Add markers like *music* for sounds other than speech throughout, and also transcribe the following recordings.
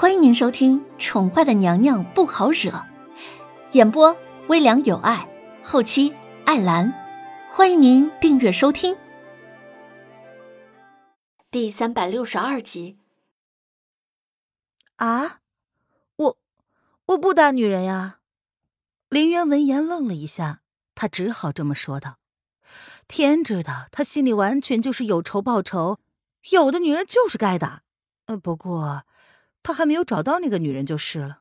欢迎您收听《宠坏的娘娘不好惹》，演播微凉有爱，后期艾兰。欢迎您订阅收听。第三百六十二集。啊，我我不打女人呀！林渊闻言愣了一下，他只好这么说道。天知道，他心里完全就是有仇报仇，有的女人就是该打。呃，不过。他还没有找到那个女人就是了。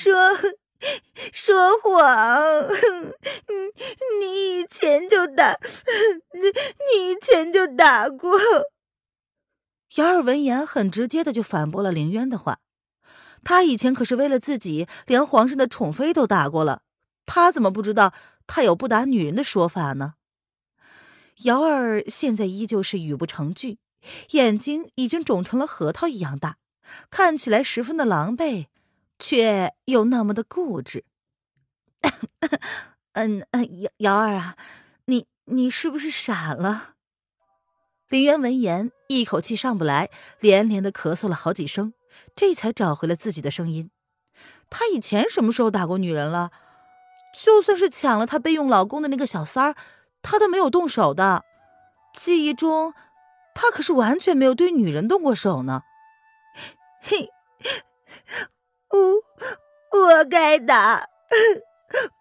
说说谎，你以前就打，你以前就打过。姚儿闻言很直接的就反驳了凌渊的话，他以前可是为了自己，连皇上的宠妃都打过了，他怎么不知道他有不打女人的说法呢？姚儿现在依旧是语不成句。眼睛已经肿成了核桃一样大，看起来十分的狼狈，却又那么的固执。嗯嗯，瑶瑶儿啊，你你是不是傻了？林渊闻言一口气上不来，连连的咳嗽了好几声，这才找回了自己的声音。他以前什么时候打过女人了？就算是抢了他备用老公的那个小三儿，他都没有动手的。记忆中。他可是完全没有对女人动过手呢。嘿，我我该打，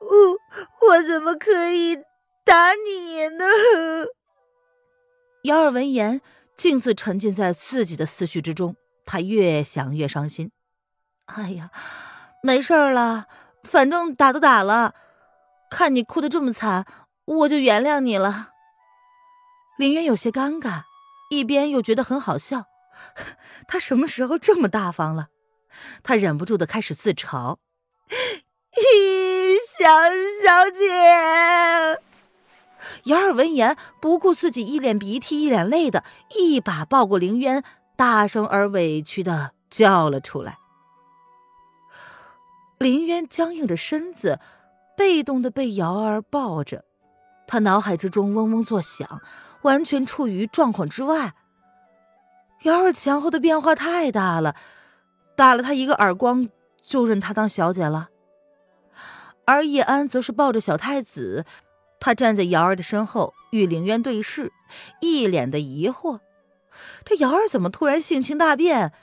我我怎么可以打你呢？姚儿闻言，径自沉浸在自己的思绪之中。他越想越伤心。哎呀，没事了，反正打都打了，看你哭得这么惨，我就原谅你了。林渊有些尴尬。一边又觉得很好笑，*laughs* 他什么时候这么大方了？他忍不住的开始自嘲：“咦，小小姐。”姚儿闻言，不顾自己一脸鼻涕一脸泪的，一把抱过凌渊，大声而委屈的叫了出来。凌渊僵硬着身子，被动的被瑶儿抱着。他脑海之中嗡嗡作响，完全处于状况之外。瑶儿前后的变化太大了，打了他一个耳光就认他当小姐了。而叶安则是抱着小太子，他站在瑶儿的身后与凌渊对视，一脸的疑惑：这瑶儿怎么突然性情大变，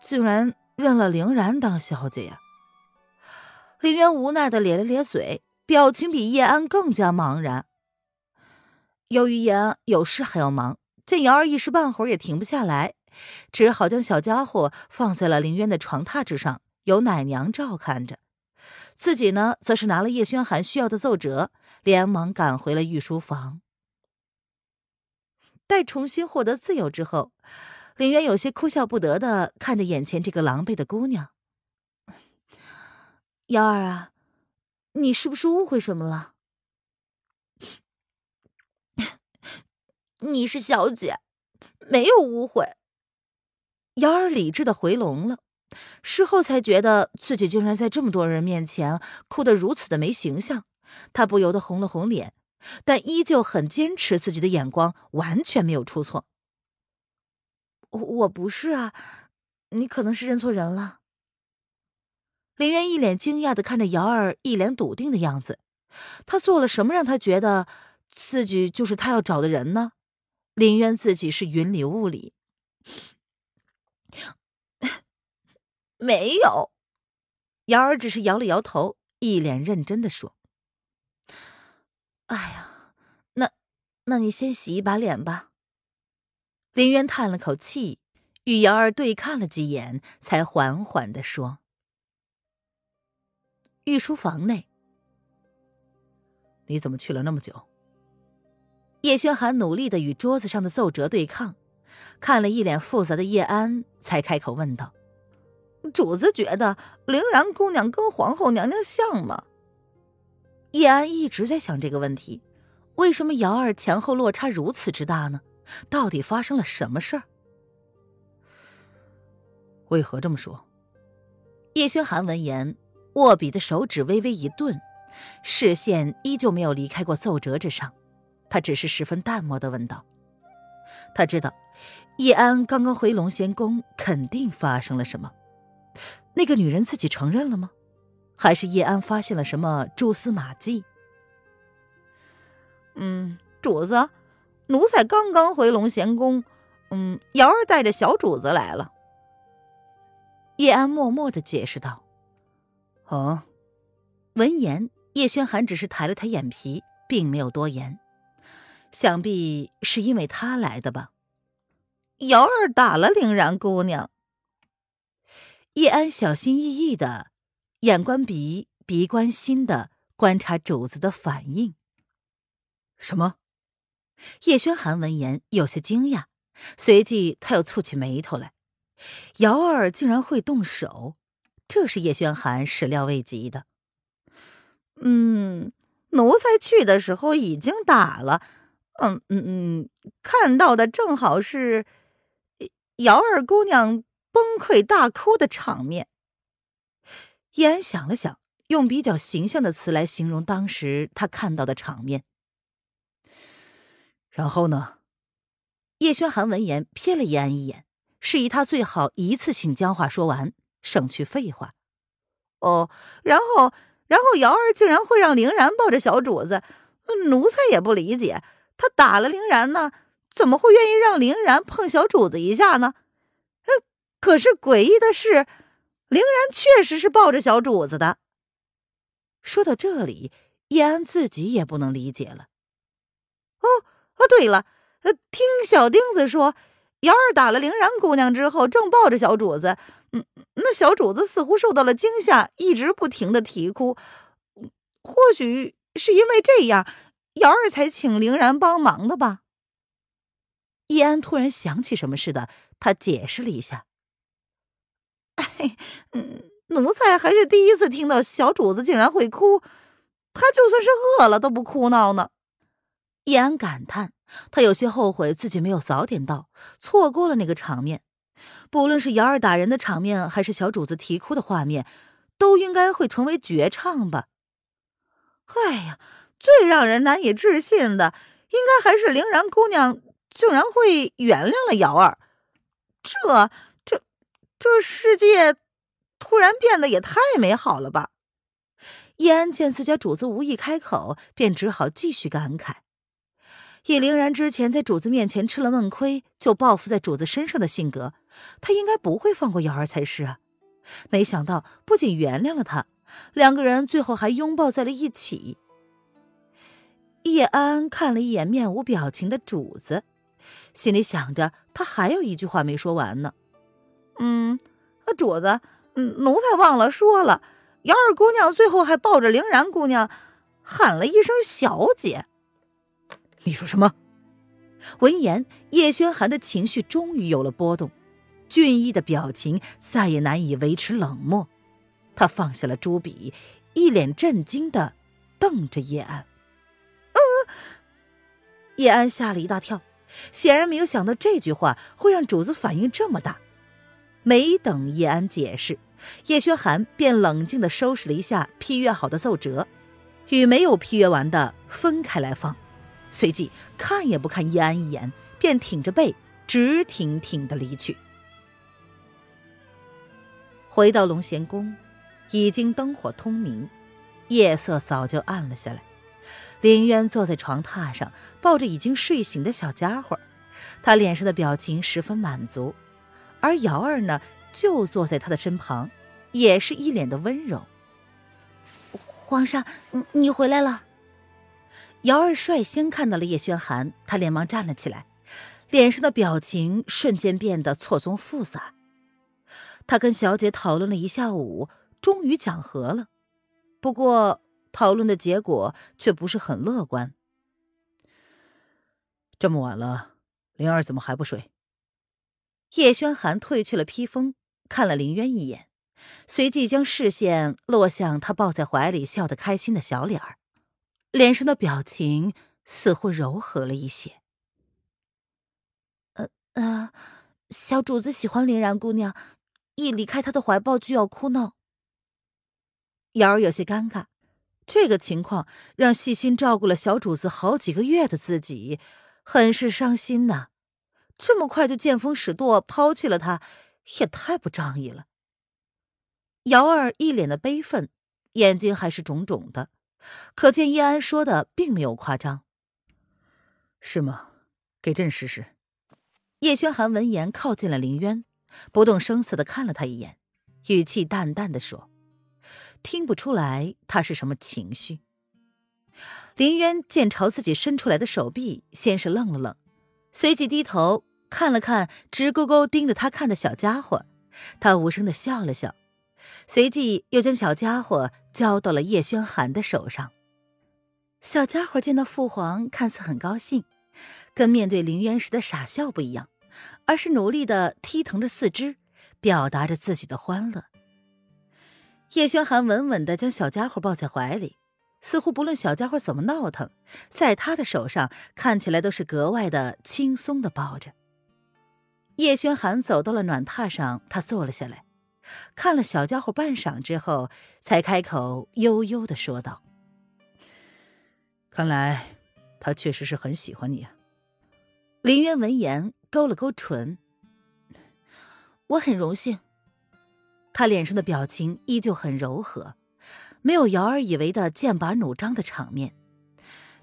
竟然认了凌然当小姐呀？凌渊无奈的咧了咧嘴，表情比叶安更加茫然。由于言有事还要忙，见瑶儿一时半会儿也停不下来，只好将小家伙放在了林渊的床榻之上，由奶娘照看着。自己呢，则是拿了叶轩寒需要的奏折，连忙赶回了御书房。待重新获得自由之后，林渊有些哭笑不得的看着眼前这个狼狈的姑娘：“ *coughs* 瑶儿啊，你是不是误会什么了？”你是小姐，没有误会。瑶儿理智的回笼了，事后才觉得自己竟然在这么多人面前哭得如此的没形象，她不由得红了红脸，但依旧很坚持自己的眼光完全没有出错。我不是啊，你可能是认错人了。林渊一脸惊讶的看着瑶儿，一脸笃定的样子，他做了什么让他觉得自己就是他要找的人呢？林渊自己是云里雾里，没有。瑶儿只是摇了摇头，一脸认真的说：“哎呀，那那你先洗一把脸吧。”林渊叹了口气，与瑶儿对看了几眼，才缓缓的说：“御书房内，你怎么去了那么久？”叶轩寒努力的与桌子上的奏折对抗，看了一脸复杂的叶安，才开口问道：“主子觉得凌然姑娘跟皇后娘娘像吗？”叶安一直在想这个问题：为什么瑶儿前后落差如此之大呢？到底发生了什么事儿？为何这么说？叶轩寒闻言，握笔的手指微微一顿，视线依旧没有离开过奏折之上。他只是十分淡漠的问道：“他知道叶安刚刚回龙仙宫，肯定发生了什么。那个女人自己承认了吗？还是叶安发现了什么蛛丝马迹？嗯，主子，奴才刚刚回龙贤宫，嗯，瑶儿带着小主子来了。叶安默默的解释道：“哦。”闻言，叶轩寒只是抬了抬眼皮，并没有多言。想必是因为他来的吧？瑶儿打了凌然姑娘。叶安小心翼翼的。眼观鼻，鼻观心的观察主子的反应。什么？叶轩寒闻言有些惊讶，随即他又蹙起眉头来。瑶儿竟然会动手，这是叶轩寒始料未及的。嗯，奴才去的时候已经打了。嗯嗯嗯，看到的正好是姚二姑娘崩溃大哭的场面。叶安想了想，用比较形象的词来形容当时他看到的场面。然后呢？叶轩寒闻言瞥了叶安一眼，示意他最好一次性将话说完，省去废话。哦，然后，然后姚儿竟然会让凌然抱着小主子，奴才也不理解。他打了凌然呢，怎么会愿意让凌然碰小主子一下呢？呃，可是诡异的是。凌然确实是抱着小主子的。说到这里，叶安自己也不能理解了。哦哦，对了，听小钉子说，瑶儿打了凌然姑娘之后，正抱着小主子，嗯，那小主子似乎受到了惊吓，一直不停的啼哭。或许是因为这样，瑶儿才请凌然帮忙的吧。易安突然想起什么似的，他解释了一下。*laughs* 哎，嗯，奴才还是第一次听到小主子竟然会哭，他就算是饿了都不哭闹呢。易安感叹，他有些后悔自己没有早点到，错过了那个场面。不论是瑶儿打人的场面，还是小主子啼哭的画面，都应该会成为绝唱吧。哎呀，最让人难以置信的，应该还是凌然姑娘竟然会原谅了瑶儿，这。这这世界突然变得也太美好了吧！叶安见自家主子无意开口，便只好继续感慨。以凌然之前在主子面前吃了闷亏就报复在主子身上的性格，他应该不会放过瑶儿才是啊！没想到不仅原谅了他，两个人最后还拥抱在了一起。叶安看了一眼面无表情的主子，心里想着他还有一句话没说完呢。嗯，主子，嗯，奴才忘了说了，姚二姑娘最后还抱着凌然姑娘，喊了一声“小姐”。你说什么？闻言，叶轩寒的情绪终于有了波动，俊逸的表情再也难以维持冷漠，他放下了朱笔，一脸震惊的瞪着叶安。叶安吓了一大跳，显然没有想到这句话会让主子反应这么大。没等叶安解释，叶轩寒便冷静地收拾了一下批阅好的奏折，与没有批阅完的分开来放。随即看也不看叶安一眼，便挺着背直挺挺地离去。回到龙贤宫，已经灯火通明，夜色早就暗了下来。林渊坐在床榻上，抱着已经睡醒的小家伙，他脸上的表情十分满足。而瑶儿呢，就坐在他的身旁，也是一脸的温柔。皇上，你回来了。瑶儿率先看到了叶轩寒，他连忙站了起来，脸上的表情瞬间变得错综复杂。他跟小姐讨论了一下午，终于讲和了，不过讨论的结果却不是很乐观。这么晚了，灵儿怎么还不睡？叶轩寒褪去了披风，看了林渊一眼，随即将视线落向他抱在怀里笑得开心的小脸儿，脸上的表情似乎柔和了一些。呃呃，小主子喜欢林然姑娘，一离开她的怀抱就要哭闹。瑶儿有些尴尬，这个情况让细心照顾了小主子好几个月的自己，很是伤心呐。这么快就见风使舵抛弃了他，也太不仗义了。瑶儿一脸的悲愤，眼睛还是肿肿的，可见叶安说的并没有夸张。是吗？给朕试试。叶轩寒闻言靠近了林渊，不动声色的看了他一眼，语气淡淡的说：“听不出来他是什么情绪。”林渊见朝自己伸出来的手臂，先是愣了愣，随即低头看了看直勾勾盯着他看的小家伙，他无声的笑了笑，随即又将小家伙交到了叶轩寒的手上。小家伙见到父皇，看似很高兴，跟面对林渊时的傻笑不一样，而是努力的踢腾着四肢，表达着自己的欢乐。叶轩寒稳稳的将小家伙抱在怀里。似乎不论小家伙怎么闹腾，在他的手上看起来都是格外的轻松的抱着。叶轩寒走到了暖榻上，他坐了下来，看了小家伙半晌之后，才开口悠悠的说道：“看来他确实是很喜欢你啊。”林渊闻言勾了勾唇：“我很荣幸。”他脸上的表情依旧很柔和。没有瑶儿以为的剑拔弩张的场面。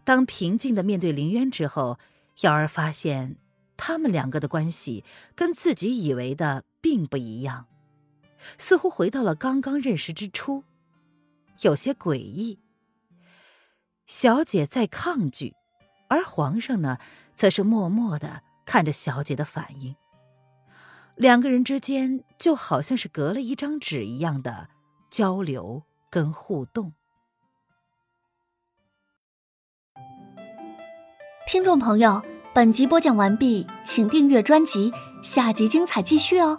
当平静的面对林渊之后，瑶儿发现他们两个的关系跟自己以为的并不一样，似乎回到了刚刚认识之初，有些诡异。小姐在抗拒，而皇上呢，则是默默的看着小姐的反应。两个人之间就好像是隔了一张纸一样的交流。跟互动。听众朋友，本集播讲完毕，请订阅专辑，下集精彩继续哦。